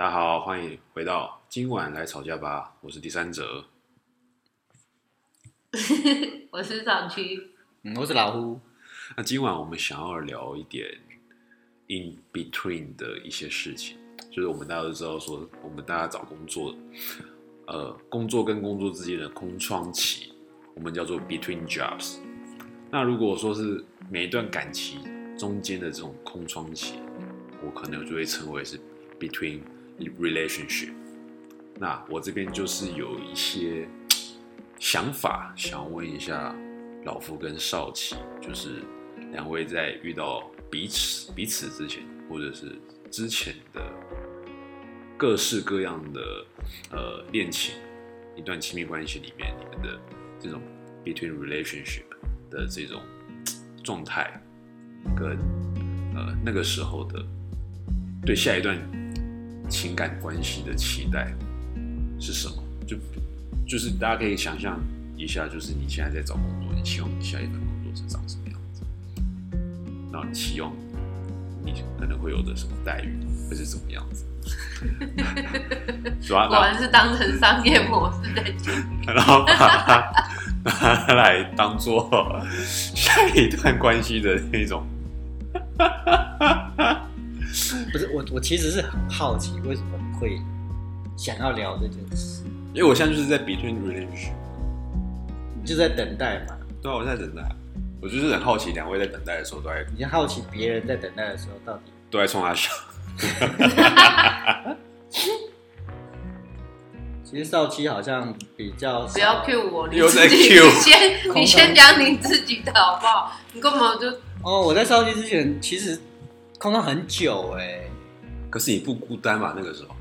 大家好，欢迎回到今晚来吵架吧，我是第三者。我是厂区，嗯，我是老胡。那今晚我们想要聊一点 in between 的一些事情，就是我们大家都知道说，我们大家找工作，呃，工作跟工作之间的空窗期，我们叫做 between jobs。那如果说是每一段感情中间的这种空窗期，我可能就会称为是 between relationship。那我这边就是有一些想法，想问一下老夫跟少奇，就是两位在遇到彼此彼此之前，或者是之前的各式各样的呃恋情，一段亲密关系里面，你们的这种 between relationship 的这种状态，跟呃那个时候的对下一段情感关系的期待是什么？就就是大家可以想象一下，就是你现在在找工作，你希望你下一份工作是长什么样子？然后你期望你可能会有的什么待遇会是怎么样子？主要果然是当成商业模式在经营。然后把它拿来当做下一段关系的那种。不是我，我其实是很好奇，为什么会想要聊这件事？因为我现在就是在 between relationship，你就在等待嘛？对啊，我在等待，我就是很好奇，两位在等待的时候都在你就好奇别人在等待的时候到底？都在冲他笑。其实少七好像比较不要 cue 我，你又在自己 cue 先你先讲你自己的好不好？你根本就哦。我在少七之前其实空窗很久哎、可是你不孤单嘛？那个时候，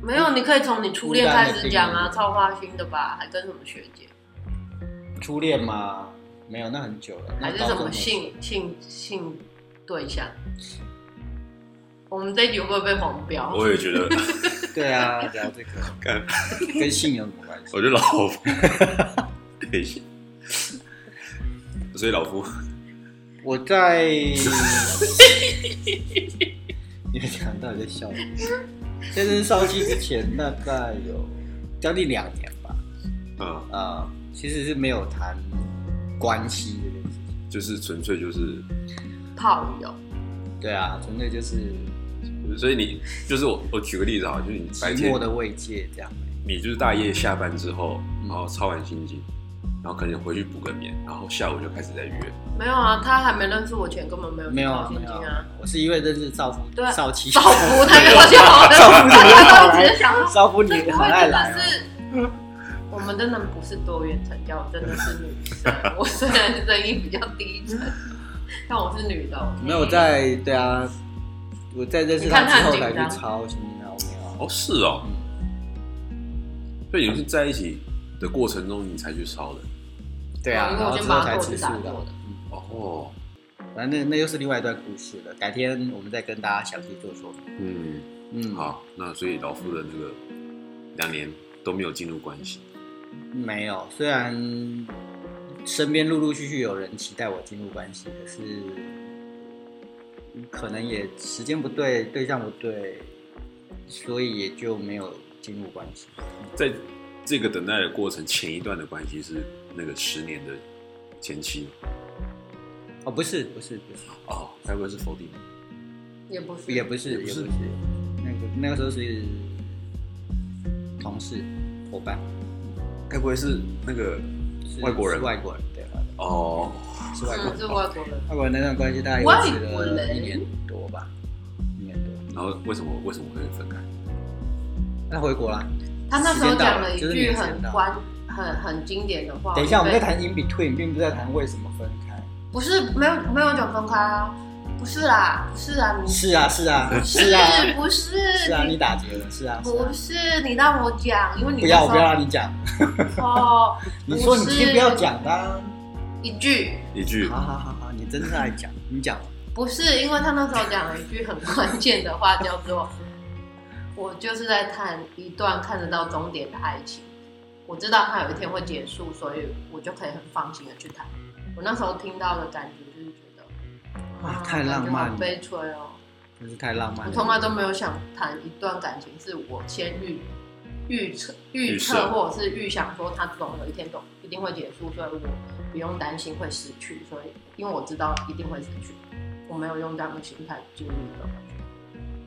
没有，你可以从你初恋开始讲啊，超花心的吧？还跟什么学姐？初恋吗？没有，那很久了。还是什么性性性对象？我们这一集会不会被黄标？我也觉得，对啊，聊这个干跟性有什么关系？我觉得老夫，对所以老夫，我在，你们讲到底在笑什么？在认识少期之前，大概有将近两年吧。嗯，啊、其实是没有谈关系这件事情。就是纯粹就是，炮友，对啊，纯粹就是所以你就是我，我举个例子啊，就是你白寂天寞的慰藉这样。你就是大夜下班之后，嗯然后操完心经，然后可能回去补个眠，然后下午就开始在约。没有啊，他还没认识我前根本没有没有操啊没有啊。，我是因为认识少夫，对啊少妻，少夫他给我就好的，少妇你也好来，想，少夫你很爱来我们真的不是多元成家，我真的是女生。我虽然声音比较低沉，但我是女的。没有在对啊，我在认识他之后才去操心啊，我没有啊。哦，是哦，所以你们是在一起的过程中你才去烧的。对啊，因为我然后之后才吃素的去打过。的。哦，反正那那又是另外一段故事了，改天我们再跟大家详细做说明。嗯，嗯，，好，那所以老夫的那个两年都没有进入关系。没有，虽然身边陆陆续续有人期待我进入关系，可是可能也时间不对，对象不对，所以也就没有进入关系。在这个等待的过程，前一段的关系是那个十年的前妻哦，不是，不是，不是，哦，该不会是否定？也不是，也不是，也不是也不是，那个那个时候是同事伙伴，该不会是那个外国人是外国人，对，外国人哦？嗯，是外国人。是外国人。外国人那段关系大概维持了一年多吧，一年多。然后为什么为什么会分开？那回国啦。他那时候讲了一就是句很关、很很经典的话。等一下，我们在谈 in between，并不是在谈为什么分开。不是没有没有讲分开啊，不是啦，不是啊，你是啊，是啊，是啊，不是 是啊，你打结了，是啊，不是你让我讲，因为你不要，我不要让你讲。哦，你说你不是今天不要讲的啊。一句一句好好好好，你真的爱讲，你讲。不是，因为他那时候讲了一句很关键的话，叫做“我就是在谈一段看得到终点的爱情，我知道它有一天会结束，所以我就可以很放心的去谈。”我那时候听到的感觉就是觉得，哇，太浪漫了悲催哦。真是太浪漫了。我从来都没有想谈一段感情是我先预预测预测或者是预想说它总有一天总一定会结束，所以我不用担心会失去，所以因为我知道一定会失去，我没有用这样的心态进入一段关系。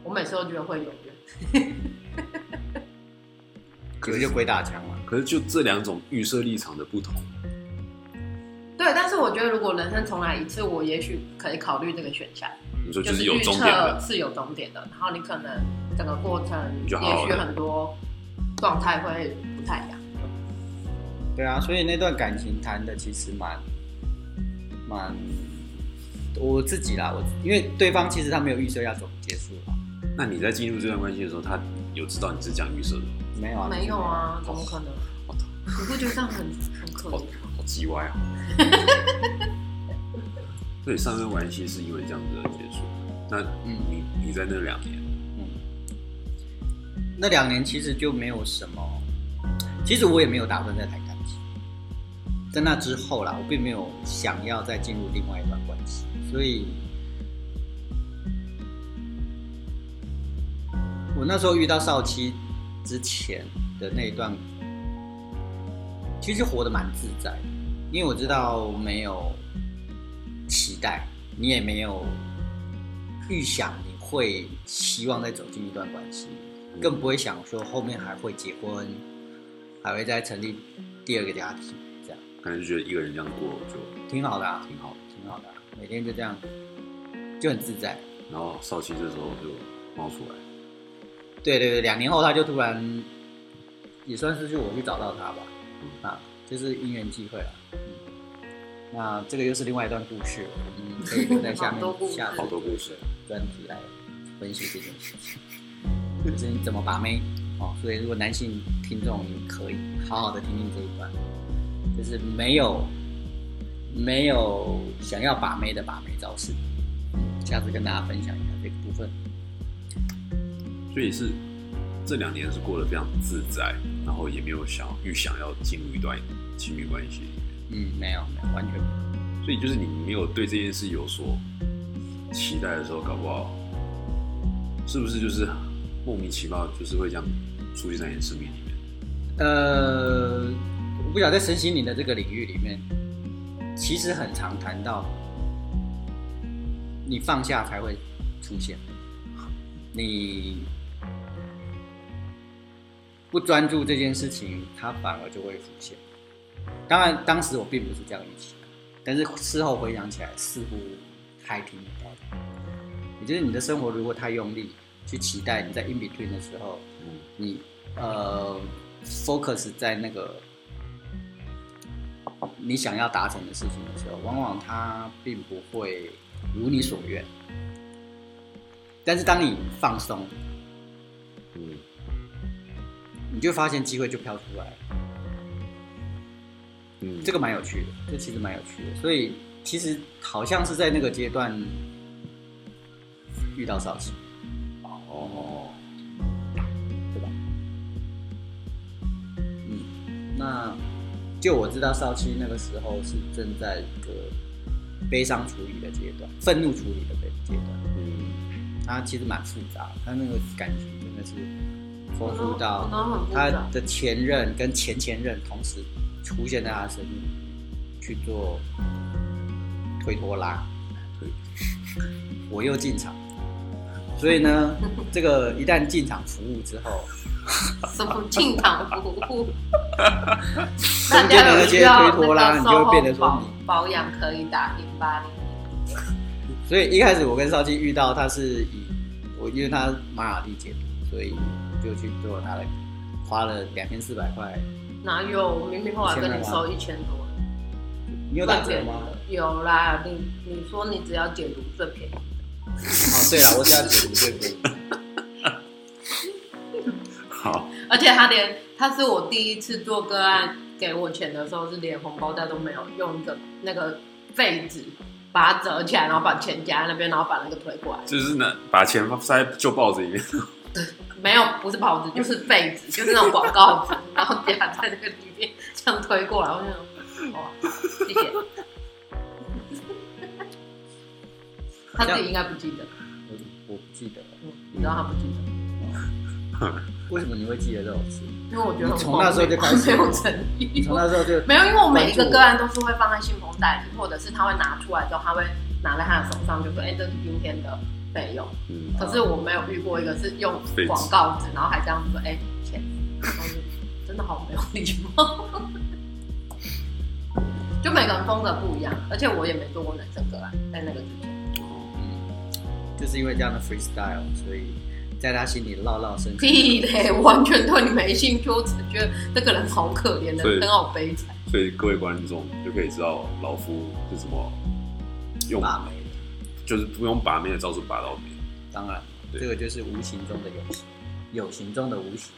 我每次都觉得会永远，可是就鬼打墙嘛。可是就这两种预设立场的不同，对，但是我觉得如果人生重来一次，我也许可以考虑这个选项。你说就就是有终点的，是有终点的，然后你可能整个过程也许地很多状态会不太一样。对啊，所以那段感情谈的其实蛮蛮我自己啦，我因为对方其实他没有预设要怎么结束啊，那你在进入这段关系的时候，他有知道你是这样预设的吗？没有啊，没有啊，怎么可能？我你不觉得这样很很可好怜？好叽歪啊！所以上段关系是因为这样子的结束。那嗯你你在那两年，嗯那两年其实就没有什么，其实我也没有打算再谈感情。在那之后啦，我并没有想要再进入另外一段关系，所以，我那时候遇到少妻之前的那一段，其实活得蛮自在的，因为我知道没有期待，你也没有预想你会希望再走进一段关系，更不会想说后面还会结婚，还会再成立第二个家庭，这样可能就觉得一个人这样过就挺好的、啊，挺好的。挺好的啊、每天就这样，就很自在。然后少奇这时候就冒出来，对对对，两年后他就突然，也算是就我去找到他吧，啊，就是因缘际会了。嗯，那这个又是另外一段故事，我们可以留在下面下次 好多故事。专题来分析这件事情，就是你怎么把妹哦。所以如果男性听众，你可以好好的听听这一段，就是没有没有想要把妹的把妹招式，嗯，下次跟大家分享一下这个部分。所以是这两年是过得非常自在，然后也没有想预想要进入一段亲密关系里面。嗯，没有没有，完全没有。所以就是你没有对这件事有所期待的时候，搞不好是不是就是莫名其妙就是会这样出现在你的生命里面？呃，我不晓得在身心灵的这个领域里面，其实很常谈到，你放下才会出现，你不专注这件事情，它反而就会浮现。当然，当时我并不是这样预期的，但是事后回想起来，似乎还挺有道理。也就是你的生活如果太用力去期待你在 in between 的时候，嗯，你呃 focus 在那个你想要达成的事情的时候，往往它并不会如你所愿。但是当你放松，嗯，你就发现机会就飘出来了。嗯，这个蛮有趣的，这其实蛮有趣的。所以其实好像是在那个阶段遇到少奇，哦，对吧？嗯，那就我知道少七那个时候是正在一个悲伤处理的阶段，愤怒处理的阶段。嗯，他其实蛮复杂，他那个感情真的是丰富到他的前任跟前前任同时出现在他身边去做推拖拉，对，我又进场，所以呢，这个一旦进场服务之后，什么进场服务？中间的那些推脱啦大家有需要那个你就会变得说你保保养可以打零八零。所以一开始我跟少基遇到他是以我因为他马尔蒂解读，所以就去做拿了，花了两千四百块。哪有？我明明后来跟你收一千多，你有打折吗？有啦，你你说你只要解读最便宜，哦，对了，我只要解读最便宜。好，而且他连他是我第一次做个案给我钱的时候，是连红包袋都没有，用一个那个废纸把它折起来，然后把钱夹在那边，然后把那个推过来。就是呢，把钱塞旧报纸里面，没有，不是报纸，就是废纸，就是那种广告纸，然后夹在那个里面，这样推过来。我就想，哇，谢谢。他自己应该不记得。我不记得你知道他不记得，为什么你会记得这种事？因为我觉得从那时候就开始没有诚意。你从那时候就没有，因为我每一个个案都是会放在信封袋里，或者是他会拿出来之后，他会拿在他的手上，就说：“哎、这是今天的费用。”嗯，可是我没有遇过一个是用广告纸，然后还这样子说：“哎、钱。”然后就真的好没有礼貌。就每个人风格不一样，而且我也没做过男生个案，在那个之前。就是因为这样的 freestyle，所以在他心里烙烙深刻。屁嘞，完全对你没兴趣，我只觉得这个人好可怜的，很好悲惨。所以各位观众就可以知道老夫是什么用把妹，就是不用把妹的招数把到妹。当然，这个就是无形中的有形，有形中的无形。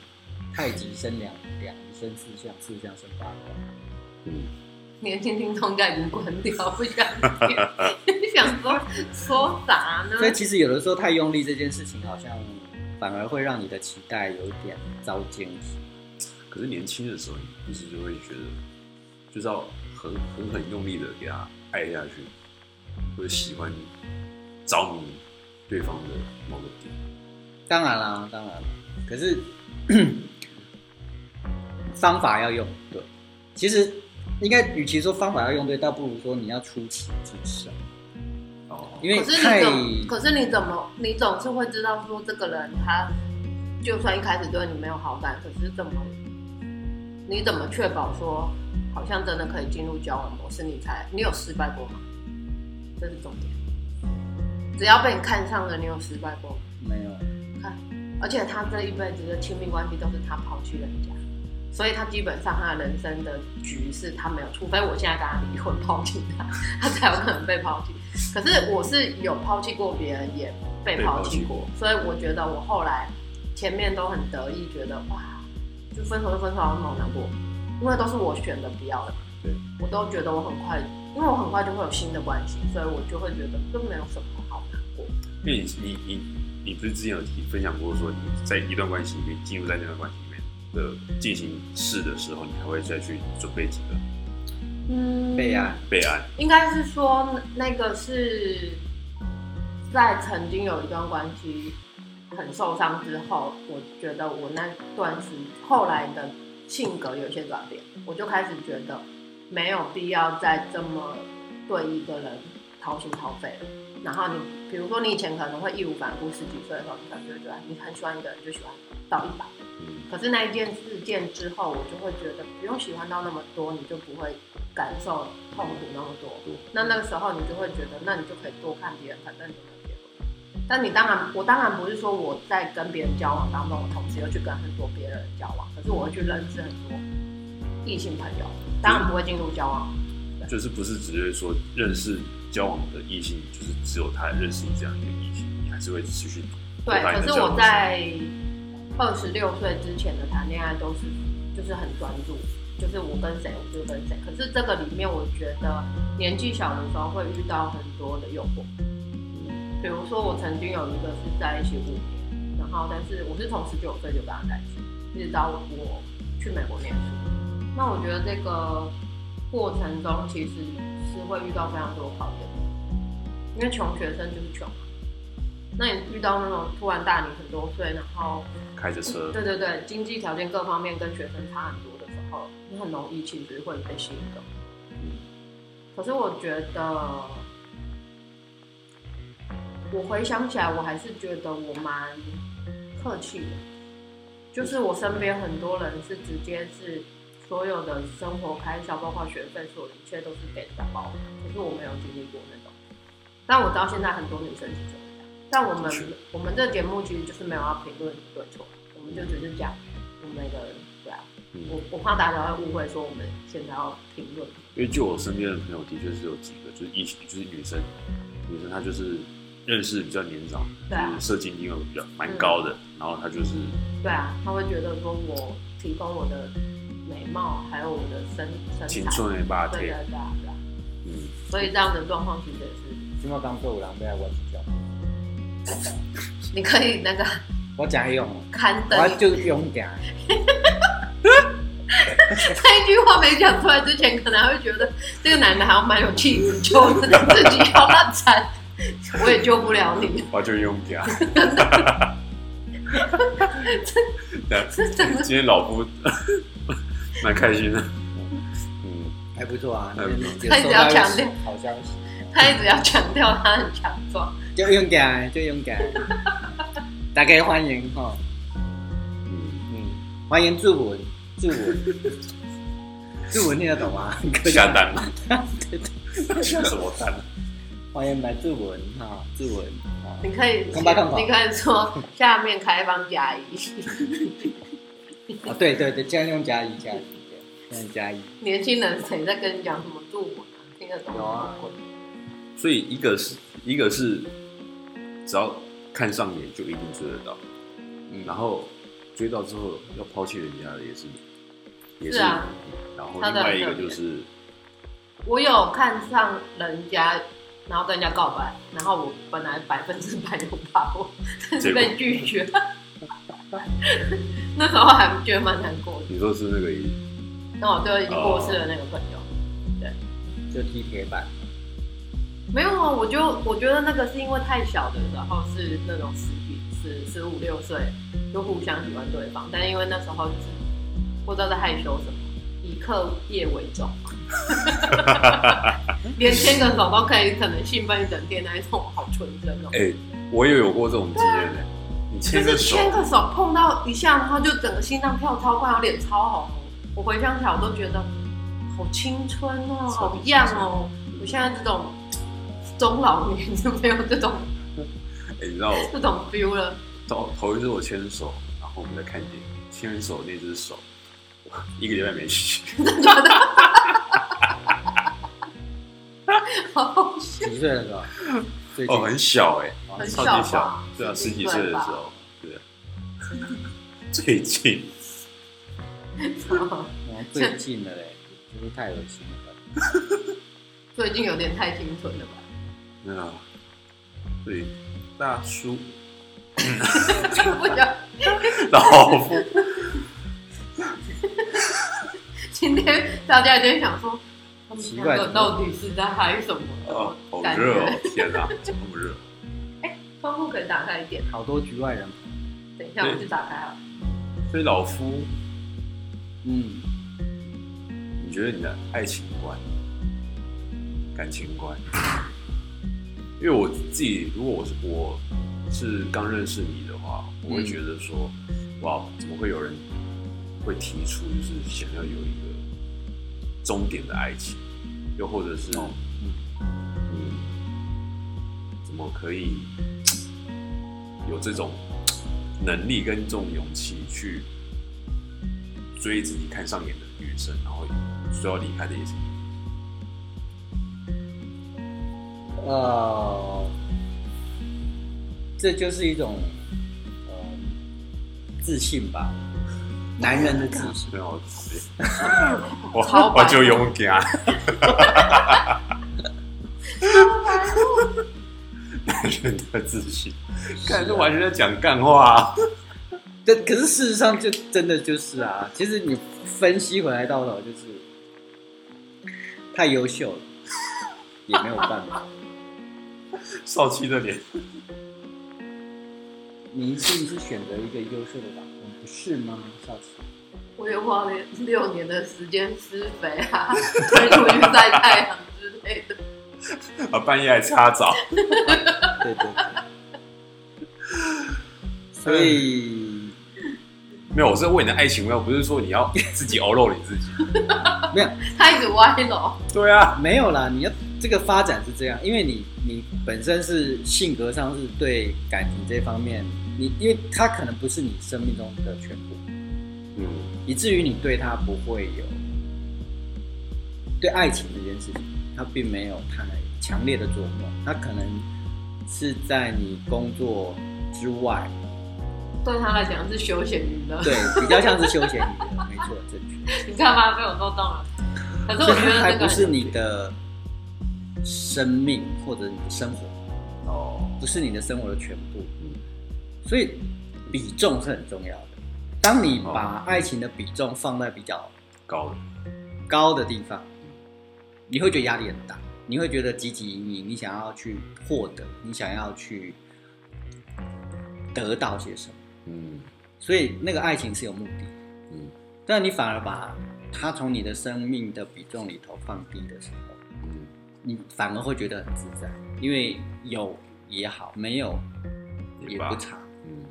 太极生两两生四象，四象生八卦。嗯，年轻听众应该已经关掉，不想听，想说说啥呢？所以其实有的时候太用力这件事情，好像反而会让你的期待有一点遭奸体。可是年轻的时候，你不是就会觉得，就是要很很很用力的给他爱下去，或者喜欢着迷对方的某个点。当然啦，当然啦。可是 方法要用对，其实应该与其说方法要用对，倒不如说你要出奇制胜，哦，因为可是你怎么？可是你怎么？你总是会知道说这个人他，就算一开始对你没有好感，可是怎么？你怎么确保说好像真的可以进入交往模式？你才你有失败过吗？这是重点。只要被你看上了，你有失败过吗？没有。看，而且他这一辈子的亲密关系都是他抛弃人家，所以他基本上他的人生的局是他没有，除非我现在跟他离婚抛弃他，他才有可能被抛弃。可是我是有抛弃过别人，也被抛弃过，所以我觉得我后来前面都很得意，觉得哇，就分手就分手，好像没有难过，因为都是我选的不要的嘛。对，我都觉得我很快，因为我很快就会有新的关系，所以我就会觉得都没有什么好难过。因为你你你你不是之前有提分享过说你在一段关系里面进入在那段关系里面的进行式的时候，你还会再去准备几个嗯，备案，备案？应该是说那个是在曾经有一段关系很受伤之后，我觉得我那段时后来的性格有一些转变，我就开始觉得没有必要再这么对一个人掏心掏肺了。然后你比如说你以前可能会义无反顾，十几岁的时候，你可能就会觉得你很喜欢一个人就喜欢到一百。嗯，可是那一件事件之后，我就会觉得不用喜欢到那么多，你就不会感受痛苦那么多。那那个时候你就会觉得，那你就可以多看别人，反正你有没有结婚。但你当然，我当然不是说我在跟别人交往当中，我同时又去跟很多别人交往，可是我会去认识很多异性朋友，当然不会进入交往。就是不是只是说认识交往的异性，就是只有他认识你这样一个异性，你还是会持续对，可是我在二十六岁之前的谈恋爱都是就是很专注，就是我跟谁我就跟谁。可是这个里面，我觉得年纪小的时候会遇到很多的诱惑，比如说我曾经有一个是在一起五年，然后但是我是从十九岁就跟他在一起，一直到我去美国念书。那我觉得这个过程中其实是会遇到非常多考验的，因为穷学生就是穷嘛。那你遇到那种突然大你很多岁，然后开着车，对对对，经济条件各方面跟学生差很多的时候，你很容易其实会被吸引走。可是我觉得，我回想起来，我还是觉得我蛮客气的，就是我身边很多人是直接是所有的生活开销，包括学费，所有的一切都是给人家包的。可是我没有经历过那种，但我知道现在很多女生其实会这样。但我们我们这个节目其实就是没有要评论对错，我们就只是讲我们每个人对啊。嗯我我怕大家会误会说我们现在要评论。因为就我身边的朋友，的确是有几个，就是异性，就是女生，女生她就是认识比较年长，对啊就是社经地位比较蛮高的，然后她就是对啊，她会觉得说我提供我的美貌，还有我的身身材，青春的霸对体，对对啊对啊，嗯，所以这样的状况其实也是，今麦刚做有人要来我睡觉，你可以那个我讲用，刊登我就勇敢。这一句话没讲出来之前，可能还会觉得这个男的还要蛮有气质，就自己要那惨。我也救不了你。我就用它。是真的今天老夫蛮开心的，嗯，还不错啊，还不错。他一直要强调。好消息，他一直要强调他很强壮，就勇敢，就勇敢，大家欢迎哈，嗯，嗯，欢迎祝文，祝文，祝文听得懂吗？下单。了，对对，下什么单？欢迎来祝文哈，祝文，你可以，你可以说下面开放加一，啊，对对对，这样用加一加一，对，这样加一，年轻人谁在跟你讲什么助我啊？听得懂有啊？所以一个是一个是只要看上眼就一定追得到，嗯，然后追到之后要抛弃人家的也是也是啊然后另外一个就是我有看上人家，然后跟人家告白，然后我本来百分之百有把握，但是被拒绝。那时候还觉得蛮难过的。你说是那个那我对已经过世的那个朋友，对。就踢铁板，没有啊，我就我觉得那个是因为太小的时候是那种十几、十十五六岁就互相喜欢对方，但因为那时候就是不知道在害羞什么，以课业为重，连牵个手都可以可能兴奋一整天那一种，好纯真哦。哎、我也有过这种经验呢、你就是牵个手，牵个手碰到一下，然后就整个心脏跳超快，然后脸超红。我回想起来，我都觉得好青春哦，好样哦。我现在这种中老年就没有这种 哎、你知道我 这种 feel 了。头头一次我牵手，然后我们在看电影，牵完手那只手，我 一个礼拜没洗，好好笑。哦，很小哎、哦很超级小小吧，对啊，十十几几岁的时候，对啊。最近 哦最近的嘞，就是太恶心了。最近有点太清纯了吧？那个，对，大叔不想老夫，今天大家一定想说，他们两奇怪个到底是在嗨什么？哦，好热哦！天哪，怎么那么热？窗户可以打开一点，好多局外人，等一下我去打开啊。所以老夫，嗯，你觉得你的爱情观、感情观？因为我自己，如果我是我是刚认识你的话，我会觉得说，哇，怎么会有人会提出就是想要有一个终点的爱情，又或者是哦你怎么可以有这种能力跟这种勇气去追自己看上眼的女生，然后说要离开的也是你？呃，这就是一种呃自信吧，男人的自信。对我讨厌，超白 我我就勇敢。人的自信，看这完全在讲干话、这可是事实上就真的就是啊，其实你分析回来到头就是太优秀了，也没有办法。少奇的脸，你一定是选择一个优秀的老公，不是吗，少奇？我也花了六年的时间施肥啊，推出去晒太阳之类的。啊，半夜还擦澡，对对对。所以 没有，我是问你的爱情观，不是说你要自己熬肉你自己。没有。他一直歪了，对啊，没有啦，你要这个发展是这样，因为你你本身是性格上是对感情这方面，你因为他可能不是你生命中的全部，嗯，以至于你对他不会有对爱情这件事情，他并没有太强烈的琢磨，他可能是在你工作之外，对他来讲是休闲娱乐。对，比较像是休闲娱乐，没错，正确。你干嘛被我弄动了？可是我觉得 还这个不是你的生命或者你的生活，哦，不是你的生活的全部，嗯所以比重是很重要的。当你哦把爱情的比重放在比较高的，高的地方，你会觉得压力很大。你会觉得汲汲营营，你想要去获得，你想要去得到些什么，嗯。所以那个爱情是有目的，嗯。但你反而把它从你的生命的比重里头放低的时候，嗯你反而会觉得很自在，因为有也好，没有也不差。嗯。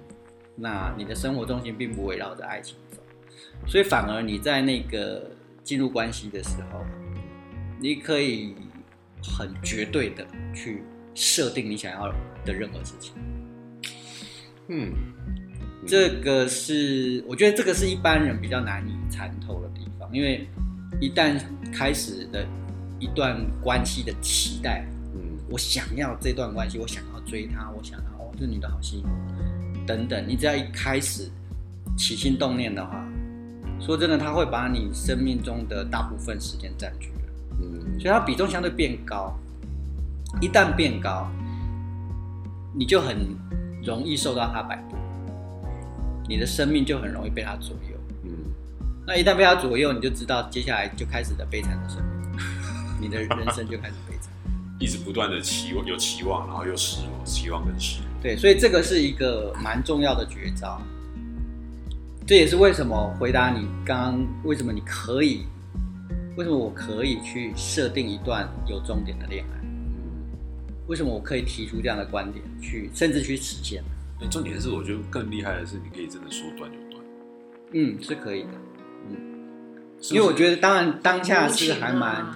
那你的生活重心并不围绕着爱情走，所以反而你在那个进入关系的时候，你可以很绝对的去设定你想要的任何事情。嗯，这个是我觉得这个是一般人比较难以参透的地方，因为一旦开始的一段关系的期待，嗯我想要这段关系，我想要追她，我想要哦，这女的好吸引我，等等。你只要一开始起心动念的话，说真的，他会把你生命中的大部分时间占据了，嗯所以它比重相对变高。一旦变高，你就很容易受到它摆布，你的生命就很容易被它左右。嗯那一旦被它左右，你就知道接下来就开始的悲惨的生命，你的人生就开始悲惨。一直不断的期望，有期望，然后又失落，期望跟失落。对，所以这个是一个蛮重要的绝招。这也是为什么回答你刚刚为什么你可以，为什么我可以去设定一段有终点的恋爱，嗯，为什么我可以提出这样的观点去，甚至去实现。那重点是，我觉得更厉害的是，你可以真的说断就断，嗯，是可以的，是是？因为我觉得当然当下是还蛮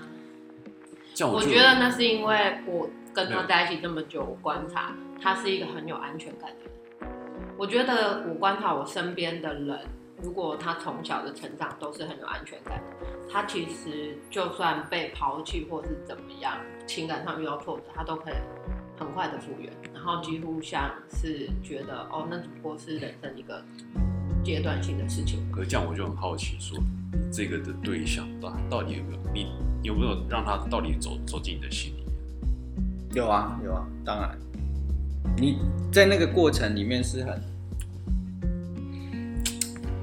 我觉得那是因为我跟他在一起这么久，我观察他是一个很有安全感的人。我觉得我观察我身边的人，如果他从小的成长都是很有安全感的，他其实就算被抛弃或是怎么样，情感上遇到挫折，他都可以很快的复原，然后几乎像是觉得哦，那只不过是人生一个阶段性的事情。可是这样我就很好奇说，你这个的对象到到底有没有你有没有让他到底走走进你的心里面？有啊有啊，当然，你在那个过程里面是很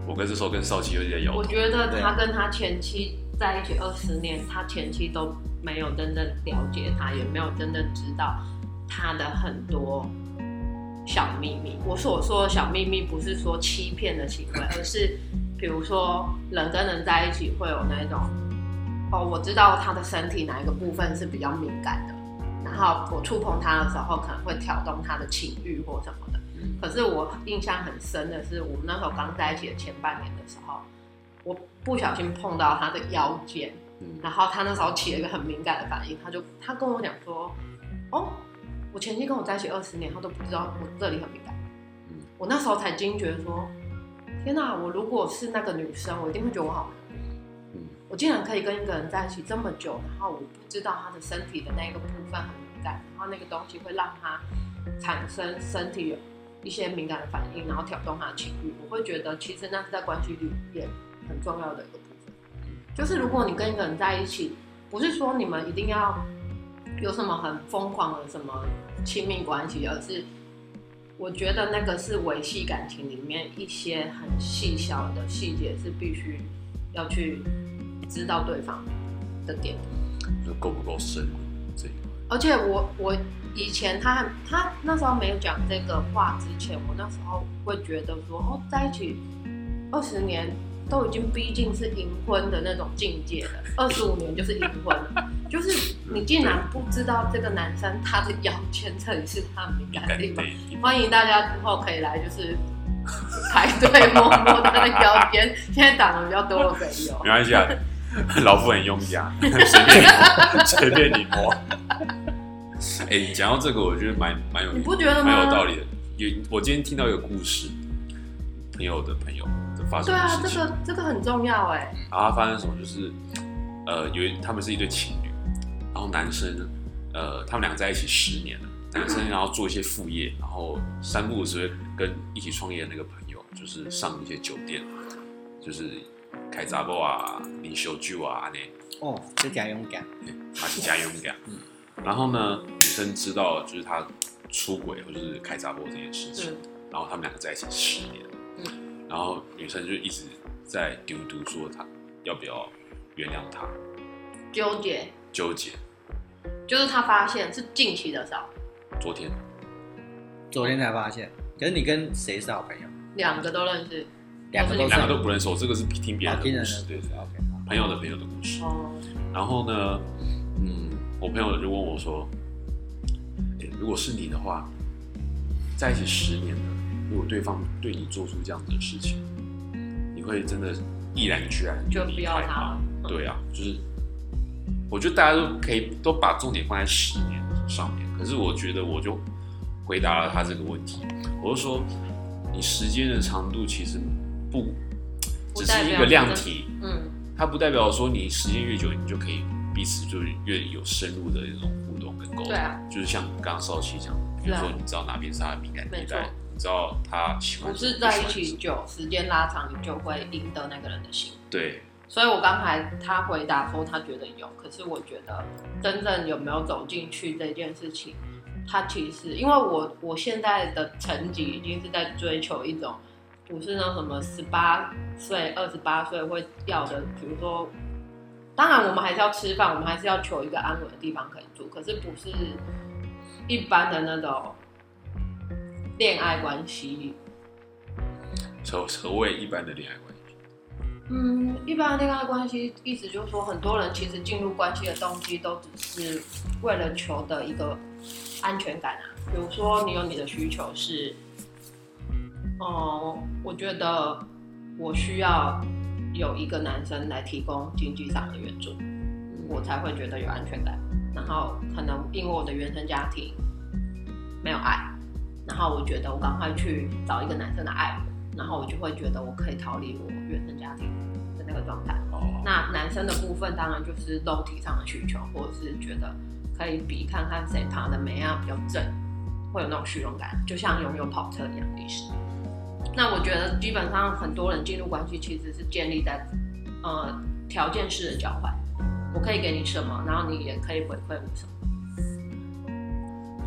我跟这时候跟少奇有点摇头，我觉得他跟他前妻在一起二十年，他前妻都没有真正了解他，也没有真正知道他的很多小秘密。我所说的小秘密，不是说欺骗的行为，而是比如说人跟人在一起会有那种，哦，我知道他的身体哪一个部分是比较敏感的，然后我触碰他的时候可能会挑动他的情欲或什么的。嗯可是我印象很深的是，我们那时候刚在一起的前半年的时候，我不小心碰到他的腰间，嗯然后他那时候起了一个很敏感的反应，他就他跟我讲说，哦，我前妻跟我在一起二十年，他都不知道我这里很敏感。嗯我那时候才惊觉说，天哪！我如果是那个女生，我一定会觉得我好难过。嗯我竟然可以跟一个人在一起这么久，然后我不知道他的身体的那个部分很敏感，然后那个东西会让他产生身体有一些敏感的反应，然后挑动他的情欲。我会觉得其实那是在关系里面很重要的一个部分。就是如果你跟一个人在一起，不是说你们一定要有什么很疯狂的什么亲密关系，而是我觉得那个是维系感情里面一些很细小的细节是必须要去知道对方的点。就够不够深这一块？而且我我以前他他那时候没有讲这个话之前，我那时候会觉得说，哦，在一起二十年都已经逼近是银婚的那种境界了，二十五年就是银婚了，就是你竟然不知道这个男生他的腰间这里是他敏感的地方。欢迎大家之后可以来，就是排队摸摸他的腰间，现在长得比较多的可以有没。关系啊，老夫很优雅，随便随便你摸。哎、你讲到这个，我觉得蛮蛮有你不觉得吗？蛮有道理的。有我今天听到一个故事，朋友的朋友的发生对啊，这个这个很重要哎。然后发生什么就是，呃，有一他们是一对情侣，然后男生，呃，他们两个在一起十年了，男生然后做一些副业，然后三不五时会跟一起创业的那个朋友，就是上一些酒店，就是开杂包啊、领袖酒啊那。哦，这假勇敢，他是加勇敢。嗯然后呢，女生知道就是他出轨或者是开杂波这件事情，嗯然后他们两个在一起十年，嗯然后女生就一直在丢嘟说他要不要原谅他，纠结，纠结。就是他发现是近期的少，昨天昨天才发现。可是你跟谁是好朋友？两个都认识。两个都两个都不认识，我这个是听别人的故事，对朋友的朋友的故事。哦，然后呢，嗯，我朋友就问我说：“诶如果是你的话，在一起十年了，如果对方对你做出这样子的事情，你会真的毅然决然就不离开吗要他了？”嗯对啊，就是我觉得大家都可以都把重点放在十年上面，可是我觉得我就回答了他这个问题，我就说，你时间的长度其实不只是一个量体。嗯，它不代表说你时间越久，你就可以彼此就越有深入的一种互动跟沟通。就是像刚刚少奇讲的，比如说你知道哪边是他的敏感地带，你知道他喜欢不是在一起久，时间拉长，你就会赢得那个人的心。对，所以我刚才他回答说他觉得有，可是我觉得真正有没有走进去这件事情，他其实因为我我现在的成绩已经是在追求一种不是那什么十八岁、二十八岁会要的，比如说，当然我们还是要吃饭，我们还是要求一个安稳的地方可以住，可是不是一般的那种恋爱关系何何谓一般的恋爱关系？嗯，一般的恋爱关系，意思就是说，很多人其实进入关系的动机都只是为了求的一个安全感啊。比如说，你有你的需求是，哦、我觉得我需要有一个男生来提供经济上的援助，我才会觉得有安全感。然后可能因为我的原生家庭没有爱，然后我觉得我赶快去找一个男生来爱我。然后我就会觉得我可以逃离我原生家庭的那个状态。哦，那男生的部分当然就是肉体上的需求，或者是觉得可以比看看谁爬的美啊比较正，会有那种虚荣感，就像拥有跑车一样的意思。那我觉得基本上很多人进入关系其实是建立在呃条件式的交换，我可以给你什么，然后你也可以回馈我什么，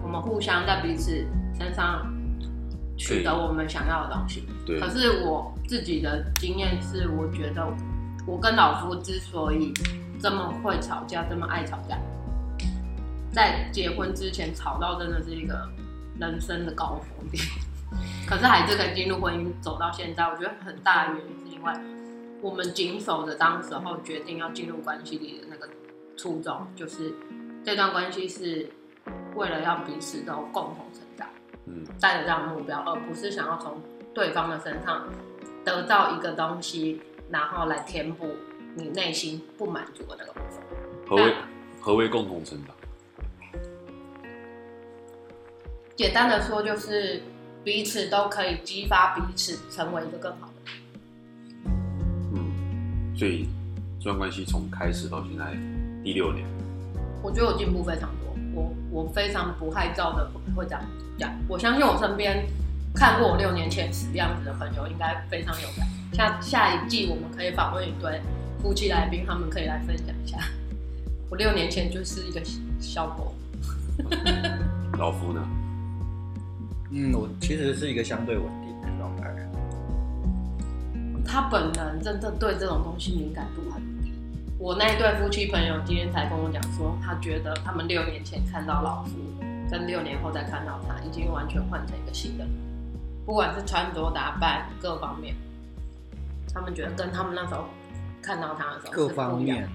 我们互相在彼此身上取得我们想要的东西。对可，是我自己的经验是，我觉得我跟老夫之所以这么会吵架，这么爱吵架，在结婚之前吵到真的是一个人生的高峰点。可是还是可以进入婚姻，走到现在，我觉得很大的原因是因为我们谨守着当时候决定要进入关系里的那个初衷，就是这段关系是为了要彼此都共同成长。嗯，带着这样的目标，而不是想要从对方的身上得到一个东西，然后来填补你内心不满足的那个部分。何为何为共同成长？简单的说，就是彼此都可以激发彼此成为一个更好的人。嗯，所以这段关系从开始到现在第六年，我觉得我进步非常多，我我非常不害臊的会这样讲。我相信我身边看过我六年前死样子的朋友，应该非常有感。下下一季我们可以访问一对夫妻来宾，他们可以来分享一下。我六年前就是一个小狗，老夫呢？嗯，我其实是一个相对稳定的状态。他本人真的对这种东西敏感度很低。我那一对夫妻朋友今天才跟我讲说，他觉得他们六年前看到老夫，跟六年后再看到他，已经完全换成一个新的人，不管是穿着打扮各方面，他们觉得跟他们那时候看到他的时候各方面，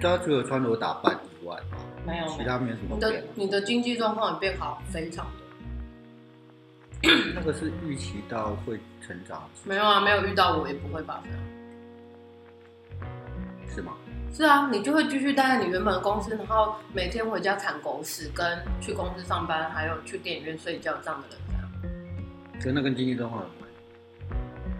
就他除了穿着打扮以外，没有其他没什么你的。你的经济状况也变好非常多。那个是预期到会成长，没有啊，没有遇到我也不会发生啊。是吗？是啊，你就会继续待在你原本的公司，然后每天回家铲狗屎，跟去公司上班，还有去电影院睡觉这样的人这样。跟那跟经济状况有关。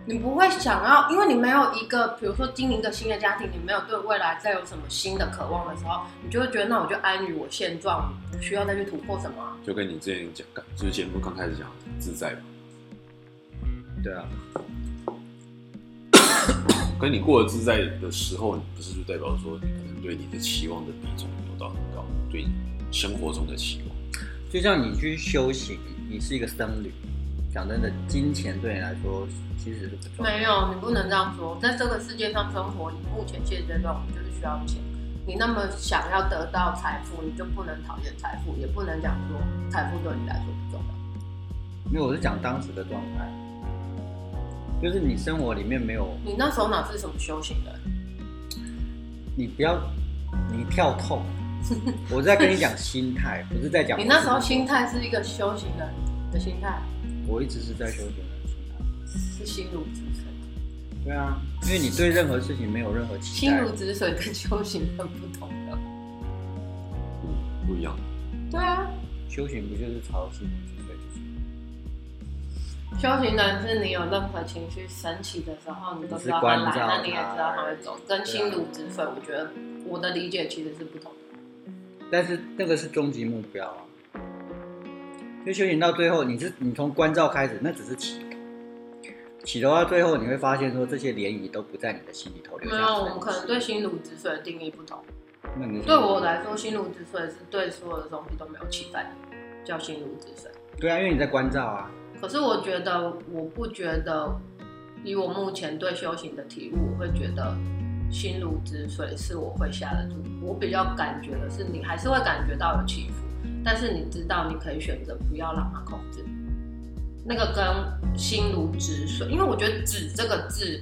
你不会想要，因为你没有一个，比如说经营一个新的家庭，你没有对未来再有什么新的渴望的时候，你就会觉得那我就安于我现状，不需要再去突破什么啊、就跟你之前讲，就是节目刚开始讲的自在嘛，对啊，跟你过得自在的时候，你不是就代表说你可能对你的期望的比重有到很高，对你生活中的期望。就像你去修行，你是一个僧侣，讲真的，金钱对你来说其实是不重要。没有，你不能这样说。在这个世界上生活，你目前现阶段我们就是需要钱。你那么想要得到财富，你就不能讨厌财富，也不能讲说财富对你来说不重要。因为我是讲当时的状态，就是你生活里面没有，你那时候哪是什么修行的？你不要你跳痛。我在跟你讲心态，不是在讲你那时候心态是一个修行人的心态，我一直是在修行的心态。是心如止水。对啊，因为你对任何事情没有任何期待心如，止水跟修行很不同的。嗯，不一样。对啊，修行不就是朝心？修行人是你有任何情绪升起的时候，你都知道它来，那你也知道它会走。跟心如止水，我觉得我的理解其实是不同的。但是那个是终极目标啊。就修行到最后，你是你从关照开始，那只是起头，起头到最后，你会发现说这些涟漪都不在你的心里头留没有，下痕迹。我们可能对心如止水的定义不同。那你对我来说，心如止水是对所有的东西都没有期待，叫心如止水。对啊，因为你在关照啊。可是我觉得，我不觉得，以我目前对修行的体悟，我会觉得心如止水是我会下得住。我比较感觉的是，你还是会感觉到有起伏，但是你知道你可以选择不要让它控制。那个跟心如止水，因为我觉得“止”这个字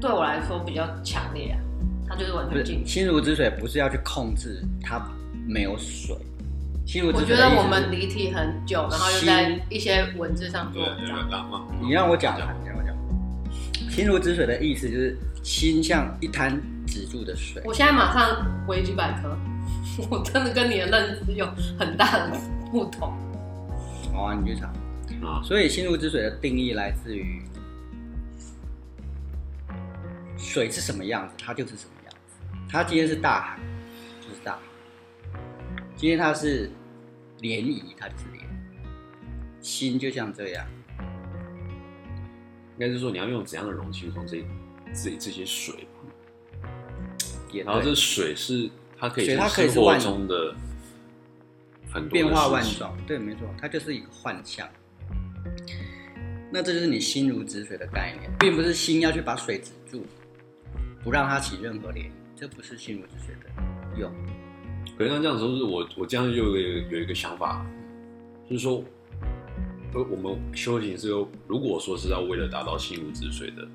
对我来说比较强烈啊，它就是完全静止。心如止水，不是要去控制它没有水。我觉得我们离题很久，然后又在一些文字上做文章。嘛。你让我讲啊，你让我讲。心如止水的意思就是心像一滩止住的水。我现在马上维基百科，我真的跟你的认知有很大的不同。好啊，你去查。啊，所以心如止水的定义来自于水是什么样子，它就是什么样子。它今天是大海；今天它是涟漪，它就是涟漪。心就像这样，应该是说你要用怎样的容器去装这这这些水吧。也然后这水是它可以是水它可以是生活万中的很多变化万状。对，没错，它就是一个幻象。那这就是你心如止水的概念，并不是心要去把水止住，不让它起任何涟漪，这不是心如止水的用。可是像这样的时候，是我我这样就有一个有一个想法，就是说，我们修行是有，如果说是要为了达到心如止水的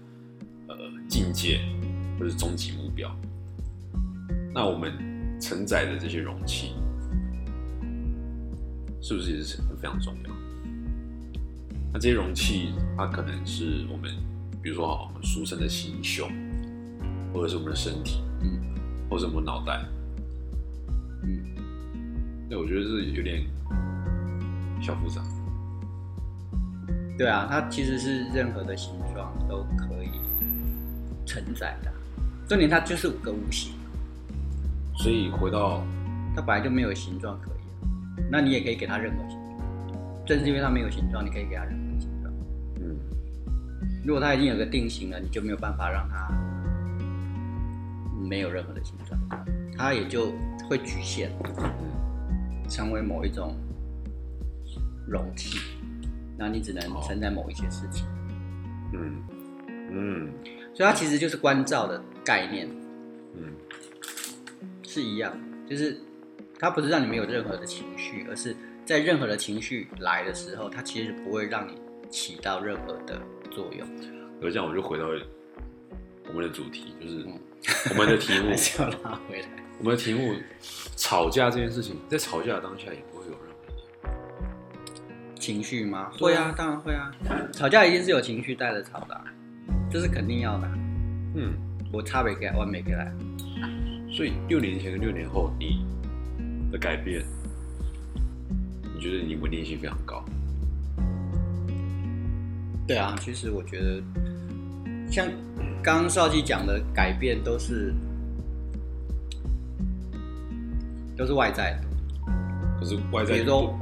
呃境界或者是终极目标，那我们承载的这些容器，是不是也是非常重要？那这些容器，它可能是我们，比如说好，我们俗称的心胸，或者是我们的身体，嗯或者我们脑袋，嗯，那，我觉得是有点小复杂。对啊，它其实是任何的形状都可以承载的。重点它就是五个无形，所以回到它本来就没有形状可言，那你也可以给它任何形状。正是因为它没有形状，你可以给它任何形状。嗯，如果它已经有个定型了，你就没有办法让它没有任何的形状，它也就会局限，成为某一种容器，那你只能承载某一些事情。嗯嗯所以它其实就是关照的概念嗯是一样的，就是它不是让你没有任何的情绪，而是在任何的情绪来的时候，它其实不会让你起到任何的作用。而这样我就回到我们的主题，就是嗯我们的题目 还，是要拉回来。我们的题目，吵架这件事情，在吵架的当下也不会有任何，情绪吗？会啊，当然会啊。吵架一定是有情绪带着吵的啊、这是肯定要的啊、嗯，我差别给完美给来，所以六年前跟六年后你的改变，你觉得你稳定性非常高，对啊，其实我觉得，像刚刚少基讲的改变都是都是外在的，可是外在比如说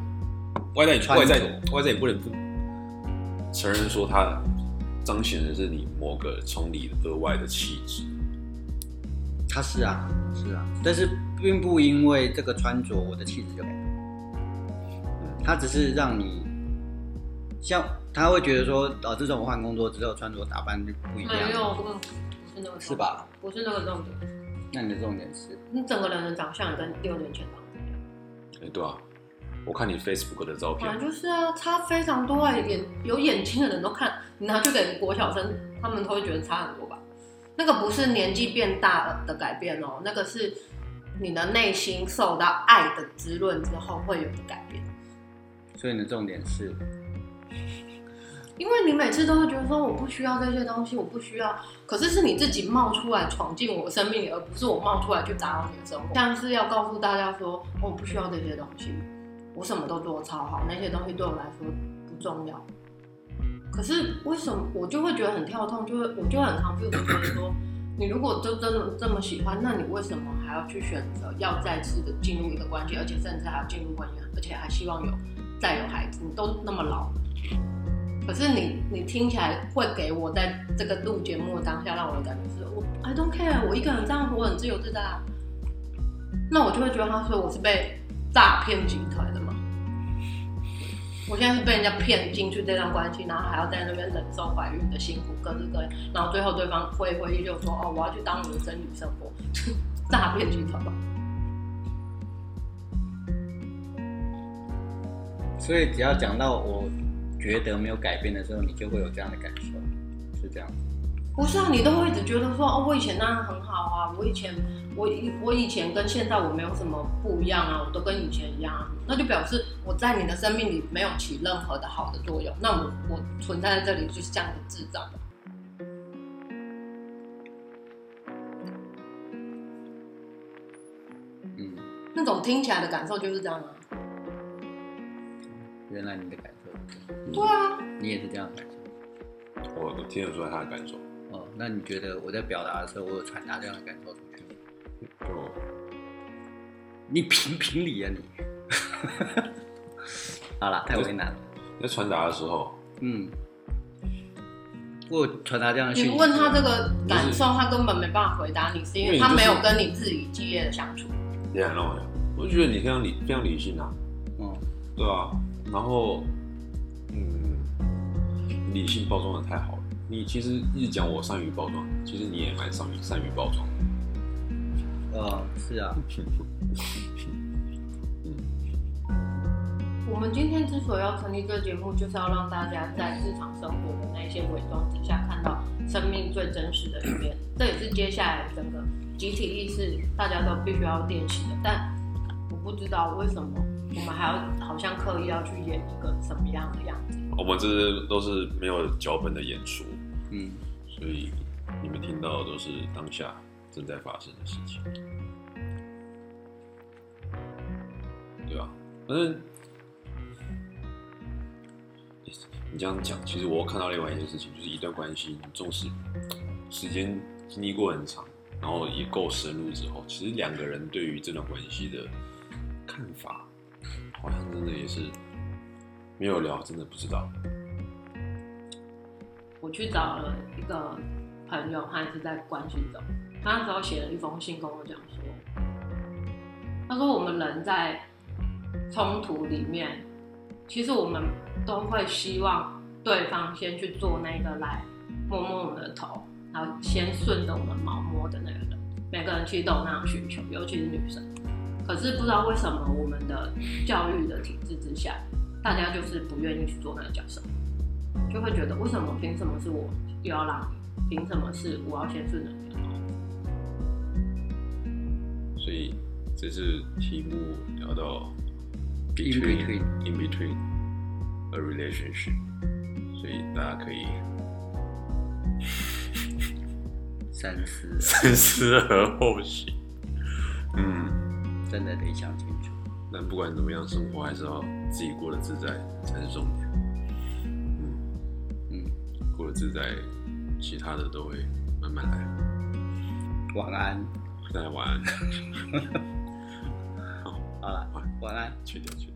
外在外在外在也不能不承认说它彰显的是你某个从里而外的气质。他是啊是啊，但是并不因为这个穿着我的气质就改变，他只是让你像他会觉得说，哦，自从我换工作之后，穿着打扮就不一样，没有，不是那个，是？吧？不是那个重点。那你的重点是？你整个人的长相跟六年前长得一样。哎、对啊，我看你 Facebook 的照片本来，就是啊，差非常多啊，眼有眼睛的人都看，你拿去给国小生，他们都会觉得差很多吧？那个不是年纪变大的改变哦，那个是你的内心受到爱的滋润之后会有的改变。所以你的重点是，因为你每次都会觉得说我不需要这些东西，我不需要，可是是你自己冒出来闯进我生命里，而不是我冒出来去打扰你的生活。像是要告诉大家说，我不需要这些东西，我什么都做超好，那些东西对我来说不重要。可是为什么我就会觉得很跳痛，就会我就很 confused，觉得说，你如果都真的这么喜欢，那你为什么还要去选择要再次的进入一个关系，而且甚至还要进入婚姻，而且还希望有再有孩子？你都那么老。可是你你听起来会给我在这个录节目的当下，让我的感觉是我 I don't care，我一个人这样活很自由自在啊。那我就会觉得他说我是被诈骗集团的嘛。我现在是被人家骗进去这段关系，然后还要在那边忍受怀孕的辛苦，各式各样，然后最后对方回回忆就说哦，我要去当你的真女生活，诈骗集团吧。所以只要讲到我觉得没有改变的时候，你就会有这样的感受，是这样子。不是啊，你都会一直觉得说，哦，我以前那样很好啊，我以前我以我以前跟现在我没有什么不一样啊，我都跟以前一样啊，那就表示我在你的生命里没有起任何的好的作用，那我我存在在这里就是这样的智障的。嗯，那种听起来的感受就是这样啊。原来你的感受，对啊，你也是这样的感受。我我听得出来他的感受，哦，那你觉得我在表达的时候，我有传达这样的感受出去吗？就你评评理啊你！好了，太为难了。在传达的时候，嗯，我有传达这样的讯息。你问他这个感受，他根本没办法回答你，是因为他没有跟你自己激烈的相处。你很让我讲，我就觉得你非常理非常理性啊，嗯，对啊，然后嗯，理性包装的太好了。你其实一直讲我善于包装，其实你也蛮善于善于包装的。呃，是啊，我们今天之所以要成立这个节目，就是要让大家在日常生活的那些伪装之下，看到生命最真实的一面。这也是接下来整个集体意识大家都必须要练习的。但我不知道为什么我们还要好像刻意要去演一个什么样的样子。我们这是都是没有脚本的演出，嗯，所以你们听到的都是当下正在发生的事情，对啊，反正你你这样讲，其实我看到另外一件事情，就是一段关系，你纵使时间经历过很长，然后也够深入之后，其实两个人对于这段关系的看法，好像真的也是没有聊，真的不知道。我去找了一个朋友，他也是在关系中，他那时候写了一封信跟我讲说，他说我们人在冲突里面，其实我们都会希望对方先去做那个来摸摸我们的头，然后先顺着我们毛摸的那个人。每个人其实都有那样需求，尤其是女生。可是不知道为什么我们的教育的体制之下，大家就是不愿意去做那个角色。就会觉得为什么凭什么是我又要让你？凭什么是我要先顺着你？所以这次题目聊到 between in between a relationship，所以大家可以 三思，三思而后行。嗯，真的得想清楚。但不管怎么样，生活还是要自己过得自在才是重点。嗯，嗯，过得自在，其他的都会慢慢来。晚安。大家晚安。好了，晚安。去掉去掉。